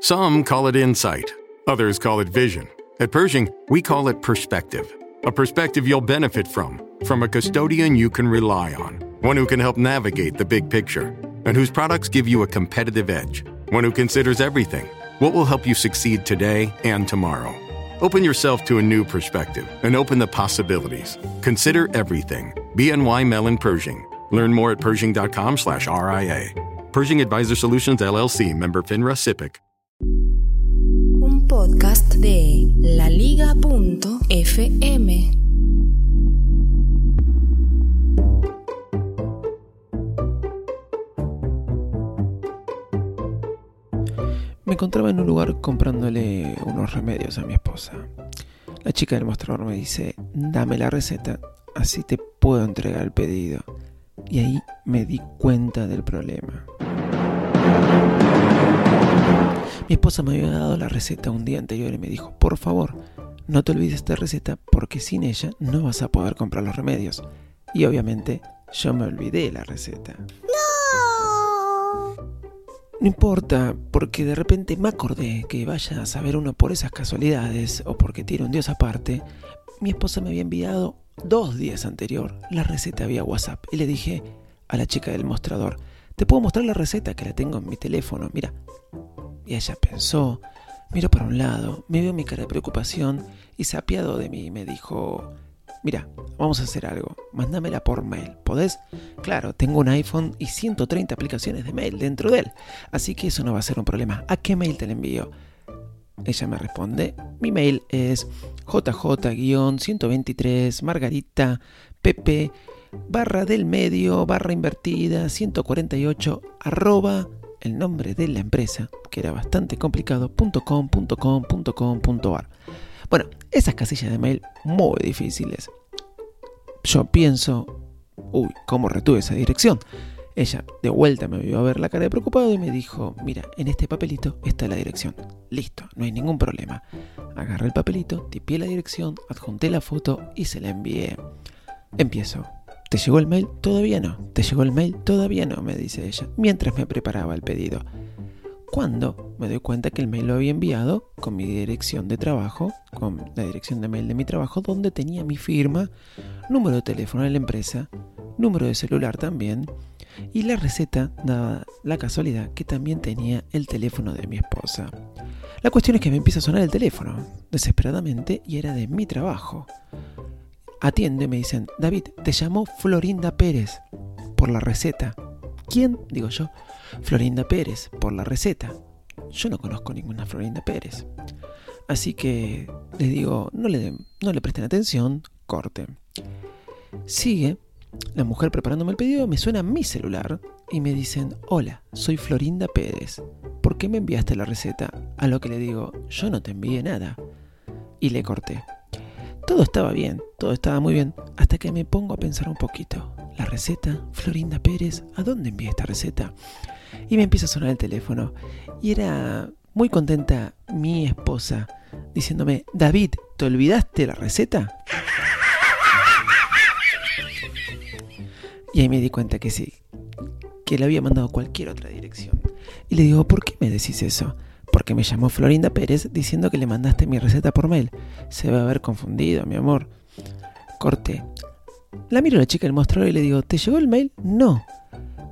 Some call it insight, others call it vision. At Pershing, we call it perspective. A perspective you'll benefit from, from a custodian you can rely on, one who can help navigate the big picture, and whose products give you a competitive edge, one who considers everything what will help you succeed today and tomorrow. Open yourself to a new perspective and open the possibilities. Consider everything. BNY Mellon Pershing. Learn more at Pershing.com slash RIA. Pershing Advisor Solutions LLC, member FINRA SIPC. Podcast de laliga.fm. Me encontraba en un lugar comprándole unos remedios a mi esposa. La chica del mostrador me dice, dame la receta, así te puedo entregar el pedido. Y ahí me di cuenta del problema. Mi esposa me había dado la receta un día anterior y me dijo, por favor, no te olvides esta receta porque sin ella no vas a poder comprar los remedios. Y obviamente yo me olvidé la receta. No importa, porque de repente me acordé que vaya a saber uno por esas casualidades o porque tiene un dios aparte. Mi esposa me había enviado dos días anterior la receta vía WhatsApp y le dije a la chica del mostrador, te puedo mostrar la receta que la tengo en mi teléfono, mira. Y ella pensó, miró para un lado, me vio mi cara de preocupación y sapiado de mí me dijo, mira, vamos a hacer algo, mándamela por mail, ¿podés? Claro, tengo un iPhone y 130 aplicaciones de mail dentro de él, así que eso no va a ser un problema. ¿A qué mail te la envío? Ella me responde, mi mail es jj-123 margarita pp barra del medio barra invertida 148 arroba el nombre de la empresa, que era bastante complicado, .com, .com, .com.ar. Bueno, esas casillas de mail muy difíciles. Yo pienso, uy, ¿cómo retuve esa dirección? Ella de vuelta me vio a ver la cara de preocupado y me dijo, mira, en este papelito está la dirección. Listo, no hay ningún problema. Agarré el papelito, tipié la dirección, adjunté la foto y se la envié. Empiezo. ¿Te llegó el mail? Todavía no. ¿Te llegó el mail? Todavía no, me dice ella, mientras me preparaba el pedido. Cuando me doy cuenta que el mail lo había enviado con mi dirección de trabajo, con la dirección de mail de mi trabajo, donde tenía mi firma, número de teléfono de la empresa, número de celular también, y la receta daba la casualidad que también tenía el teléfono de mi esposa. La cuestión es que me empieza a sonar el teléfono, desesperadamente, y era de mi trabajo. Atiende, me dicen, David, te llamó Florinda Pérez por la receta. ¿Quién? Digo yo. Florinda Pérez, por la receta. Yo no conozco ninguna Florinda Pérez. Así que les digo, no le, no le presten atención, corte. Sigue la mujer preparándome el pedido, me suena mi celular y me dicen, hola, soy Florinda Pérez. ¿Por qué me enviaste la receta? A lo que le digo, yo no te envié nada. Y le corté. Todo estaba bien, todo estaba muy bien, hasta que me pongo a pensar un poquito. La receta, Florinda Pérez, ¿a dónde envié esta receta? Y me empieza a sonar el teléfono. Y era muy contenta mi esposa diciéndome, David, ¿te olvidaste la receta? Y ahí me di cuenta que sí, que le había mandado cualquier otra dirección. Y le digo, ¿por qué me decís eso? Porque me llamó Florinda Pérez diciendo que le mandaste mi receta por mail. Se va a haber confundido, mi amor. Corté. La miro a la chica del mostrador y le digo, ¿te llegó el mail? No.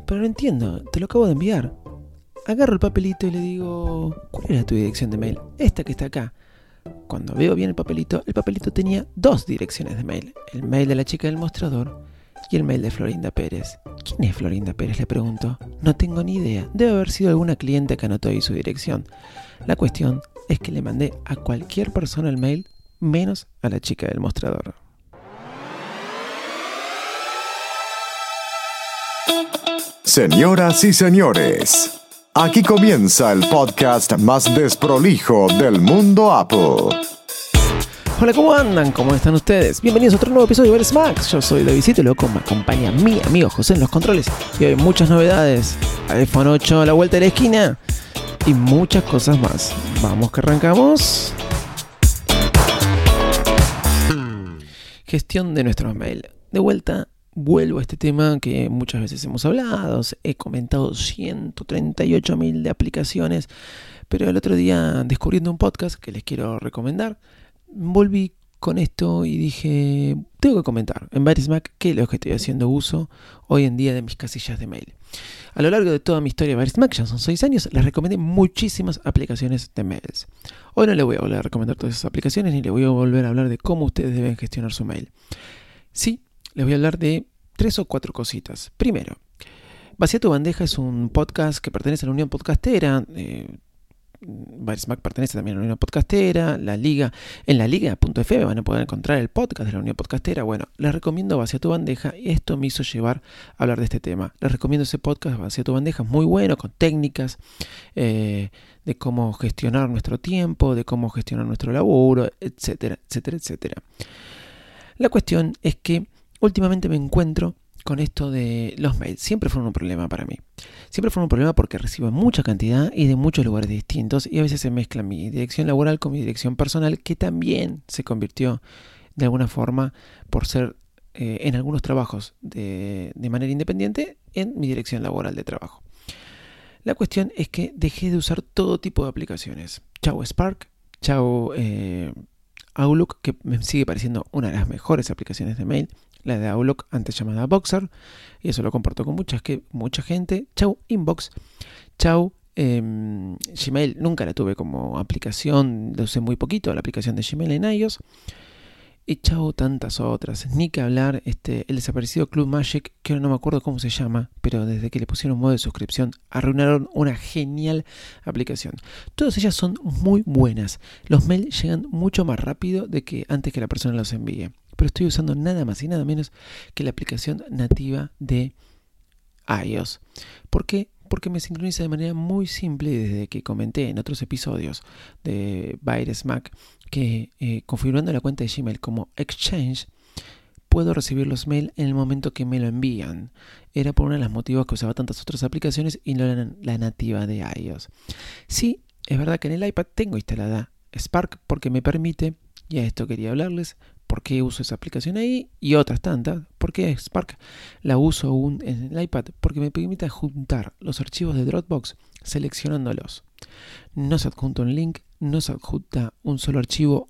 Pero no entiendo, te lo acabo de enviar. Agarro el papelito y le digo, ¿cuál era tu dirección de mail? Esta que está acá. Cuando veo bien el papelito, el papelito tenía dos direcciones de mail. El mail de la chica del mostrador y el mail de Florinda Pérez. ¿Quién es Florinda Pérez? Le pregunto. No tengo ni idea. Debe haber sido alguna cliente que anotó ahí su dirección. La cuestión es que le mandé a cualquier persona el mail, menos a la chica del mostrador. Señoras y señores, aquí comienza el podcast más desprolijo del mundo Apple. Hola, ¿cómo andan? ¿Cómo están ustedes? Bienvenidos a otro nuevo episodio de Max. Yo soy Davidito y luego me acompaña mi amigo José en los controles. Y hay muchas novedades. iPhone 8 a la vuelta de la esquina. Y muchas cosas más. Vamos que arrancamos. Gestión de nuestros mail. De vuelta vuelvo a este tema que muchas veces hemos hablado, he comentado 138.000 de aplicaciones, Pero el otro día, descubriendo un podcast que les quiero recomendar, volví con esto y dije, tengo que comentar en Mac qué es lo que estoy haciendo uso hoy en día de mis casillas de mail. A lo largo de toda mi historia de Mac, ya son 6 años, les recomendé muchísimas aplicaciones de mails. Hoy no les voy a volver a recomendar todas esas aplicaciones ni les voy a volver a hablar de cómo ustedes deben gestionar su mail. Sí, les voy a hablar de tres o cuatro cositas. Primero, Vacía tu bandeja es un podcast que pertenece a la Unión Podcastera. Eh, Mac pertenece también a la Unión Podcastera, la Liga, en la Liga.fm van a poder encontrar el podcast de la Unión Podcastera. Bueno, les recomiendo Vacía tu bandeja y esto me hizo llevar a hablar de este tema. Les recomiendo ese podcast Vacía tu bandeja, muy bueno, con técnicas eh, de cómo gestionar nuestro tiempo, de cómo gestionar nuestro laburo, etcétera, etcétera, etcétera. La cuestión es que últimamente me encuentro con esto de los mails. Siempre fueron un problema para mí. Siempre fueron un problema porque recibo mucha cantidad y de muchos lugares distintos y a veces se mezcla mi dirección laboral con mi dirección personal que también se convirtió de alguna forma por ser eh, en algunos trabajos de, manera independiente en mi dirección laboral de trabajo. La cuestión es que dejé de usar todo tipo de aplicaciones. Chao Spark, chao eh, Outlook, que me sigue pareciendo una de las mejores aplicaciones de mail la de Outlook antes llamada Boxer, y eso lo comparto con mucha, que, mucha gente. Chau Inbox, chau em, Gmail, nunca la tuve como aplicación, la usé muy poquito, la aplicación de Gmail en iOS. Y chau tantas otras, ni que hablar, este, el desaparecido Club Magic, que ahora no me acuerdo cómo se llama, pero desde que le pusieron modo de suscripción, arruinaron una genial aplicación. Todas ellas son muy buenas. Los mails llegan mucho más rápido de que antes que la persona los envíe pero estoy usando nada más y nada menos que la aplicación nativa de iOS. ¿Por qué? Porque me sincroniza de manera muy simple desde que comenté en otros episodios de Virus Mac que eh, configurando la cuenta de Gmail como Exchange puedo recibir los mails en el momento que me lo envían. Era por uno de los motivos que usaba tantas otras aplicaciones y no la, la nativa de iOS. Sí, es verdad que en el iPad tengo instalada Spark porque me permite, y a esto quería hablarles, por qué uso esa aplicación ahí y otras tantas. ¿Por qué Spark la uso aún en el iPad? Porque me permite juntar los archivos de Dropbox seleccionándolos. No se adjunta un link, no se adjunta un solo archivo,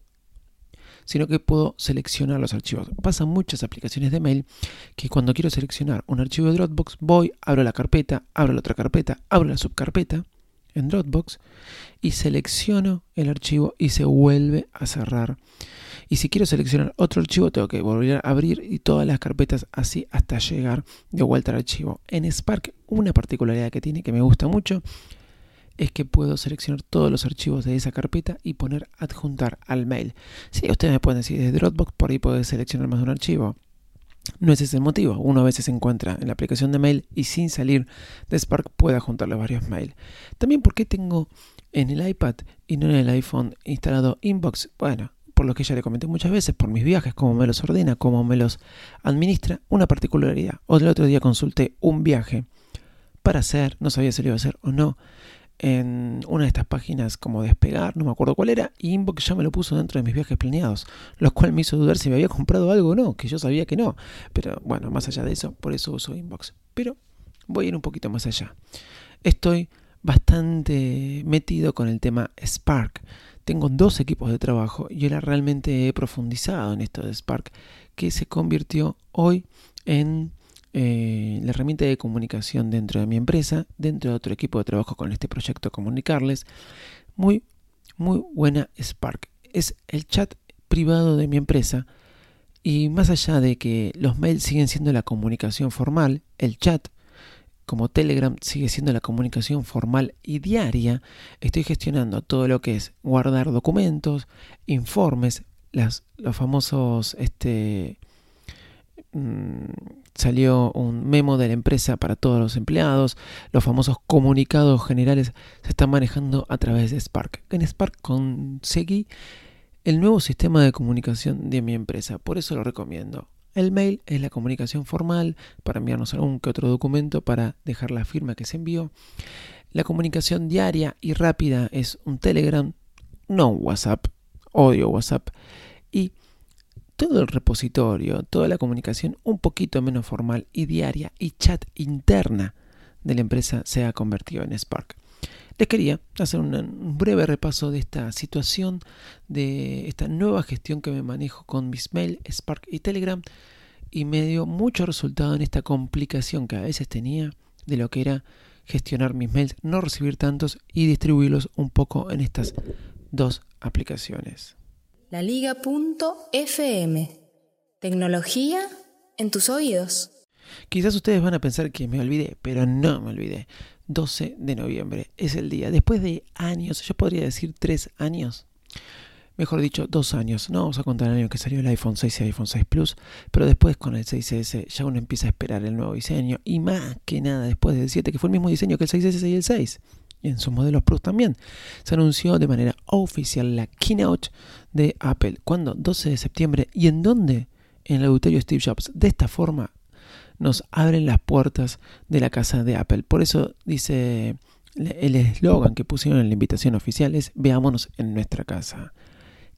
sino que puedo seleccionar los archivos. Pasan muchas aplicaciones de mail que cuando quiero seleccionar un archivo de Dropbox voy, abro la carpeta, abro la otra carpeta, abro la subcarpeta en Dropbox y selecciono el archivo y se vuelve a cerrar y si quiero seleccionar otro archivo, tengo que volver a abrir y todas las carpetas así hasta llegar de vuelta al archivo. En Spark, una particularidad que tiene que me gusta mucho es que puedo seleccionar todos los archivos de esa carpeta y poner adjuntar al mail. Si ustedes me pueden decir desde Dropbox, por ahí puedes seleccionar más de un archivo. No es ese el motivo. Uno a veces se encuentra en la aplicación de mail y sin salir de Spark puede adjuntar los varios mails. También porque tengo en el iPad y no en el iPhone instalado Inbox. Bueno, por lo que ya le comenté muchas veces, por mis viajes, cómo me los ordena, cómo me los administra, una particularidad. O el otro día consulté un viaje para hacer, no sabía si lo iba a hacer o no, en una de estas páginas como despegar, no me acuerdo cuál era, y Inbox ya me lo puso dentro de mis viajes planeados, lo cual me hizo dudar si me había comprado algo o no, que yo sabía que no. Pero bueno, más allá de eso, por eso uso Inbox. Pero voy a ir un poquito más allá. Estoy bastante metido con el tema Spark tengo dos equipos de trabajo y ahora realmente he profundizado en esto de Spark, que se convirtió hoy en eh, la herramienta de comunicación dentro de mi empresa, dentro de otro equipo de trabajo con este proyecto Comunicarles. Muy, muy buena Spark. Es el chat privado de mi empresa y más allá de que los mails siguen siendo la comunicación formal, el chat como Telegram sigue siendo la comunicación formal y diaria, estoy gestionando todo lo que es guardar documentos, informes, las, los famosos, este, mm, salió un memo de la empresa para todos los empleados, los famosos comunicados generales se están manejando a través de Spark. En Spark conseguí el nuevo sistema de comunicación de mi empresa, por eso lo recomiendo. El mail es la comunicación formal para enviarnos algún que otro documento para dejar la firma que se envió. La comunicación diaria y rápida es un Telegram, no un WhatsApp, odio WhatsApp. Y todo el repositorio, toda la comunicación un poquito menos formal y diaria y chat interna de la empresa se ha convertido en Spark. les quería hacer un breve repaso de esta situación, de esta nueva gestión que me manejo con mis mail, Spark y Telegram, y me dio mucho resultado en esta complicación que a veces tenía de lo que era gestionar mis mails, no recibir tantos y distribuirlos un poco en estas dos aplicaciones. La Liga.fm. Tecnología en tus oídos. Quizás ustedes van a pensar que me olvidé, pero no me olvidé. 12 de noviembre es el día. Después de años, yo podría decir tres años. Mejor dicho, dos años. No vamos a contar el año que salió el iPhone 6 y iPhone 6 Plus, pero después con el 6S ya uno empieza a esperar el nuevo diseño. Y más que nada después del 7, que fue el mismo diseño que el 6S y el 6 y en sus modelos Plus también. Se anunció de manera oficial la keynote de Apple. ¿Cuándo? 12 de septiembre. ¿Y en dónde? En el auditorio Steve Jobs. De esta forma nos abren las puertas de la casa de Apple. Por eso dice el eslogan que pusieron en la invitación oficial es veámonos en nuestra casa.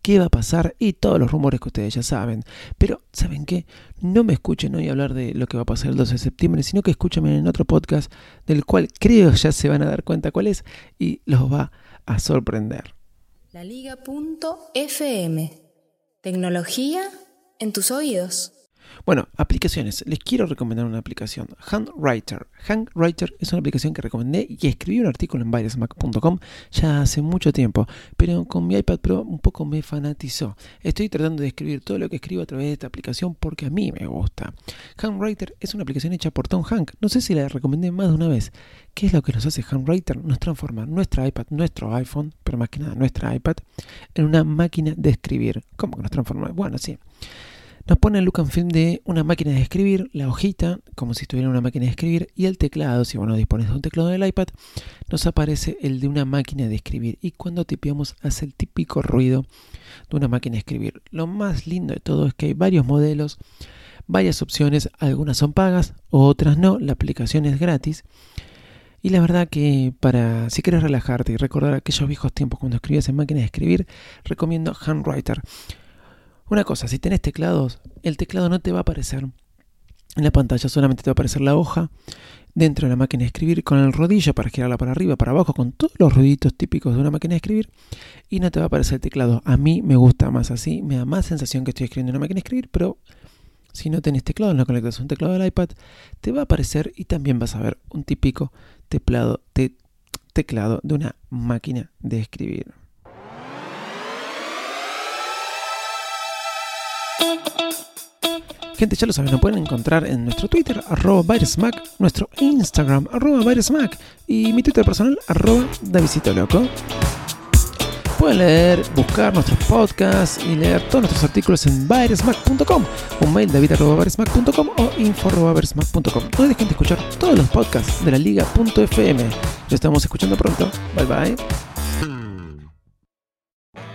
¿Qué va a pasar? Y todos los rumores que ustedes ya saben. Pero, ¿saben qué? No me escuchen hoy hablar de lo que va a pasar el 12 de septiembre, sino que escúchenme en otro podcast del cual creo ya se van a dar cuenta cuál es y los va a sorprender. La Liga.fm. Tecnología en tus oídos. Bueno, aplicaciones. Les quiero recomendar una aplicación, Handwriter. Handwriter es una aplicación que recomendé y escribí un artículo en virusmac.com ya hace mucho tiempo, pero con mi iPad Pro un poco me fanatizó. Estoy tratando de escribir todo lo que escribo a través de esta aplicación porque a mí me gusta. Handwriter es una aplicación hecha por Tom Hank. No sé si la recomendé más de una vez. ¿Qué es lo que nos hace Handwriter? Nos transforma nuestra iPad, nuestro iPhone, pero más que nada nuestra iPad, en una máquina de escribir. ¿Cómo que nos transforma? Bueno, sí. Nos pone el look and film de una máquina de escribir, la hojita, como si estuviera una máquina de escribir, y el teclado, si bueno dispones de un teclado del iPad, nos aparece el de una máquina de escribir. Y cuando tipeamos hace el típico ruido de una máquina de escribir. Lo más lindo de todo es que hay varios modelos, varias opciones, algunas son pagas, otras no, la aplicación es gratis. Y la verdad que para si quieres relajarte y recordar aquellos viejos tiempos cuando escribías en máquina de escribir, recomiendo Handwriter. Una cosa, si tenés teclados, el teclado no te va a aparecer en la pantalla, solamente te va a aparecer la hoja dentro de la máquina de escribir con el rodillo para girarla para arriba, para abajo, con todos los ruiditos típicos de una máquina de escribir y no te va a aparecer el teclado. A mí me gusta más así, me da más sensación que estoy escribiendo en una máquina de escribir, pero si no tenés teclado, no conectas un teclado del iPad, te va a aparecer y también vas a ver un típico teclado, teclado de una máquina de escribir. Gente, ya lo saben, nos pueden encontrar en nuestro Twitter, arroba VirusMac, nuestro Instagram, arroba VirusMac, y mi Twitter personal, arroba Davidito Loco. Pueden leer, buscar nuestros podcasts y leer todos nuestros artículos en virusmac.com, un mail david.virusmac.com o info.virusmac.com. No dejen de escuchar todos los podcasts de la liga.fm. Nos estamos escuchando pronto. Bye bye.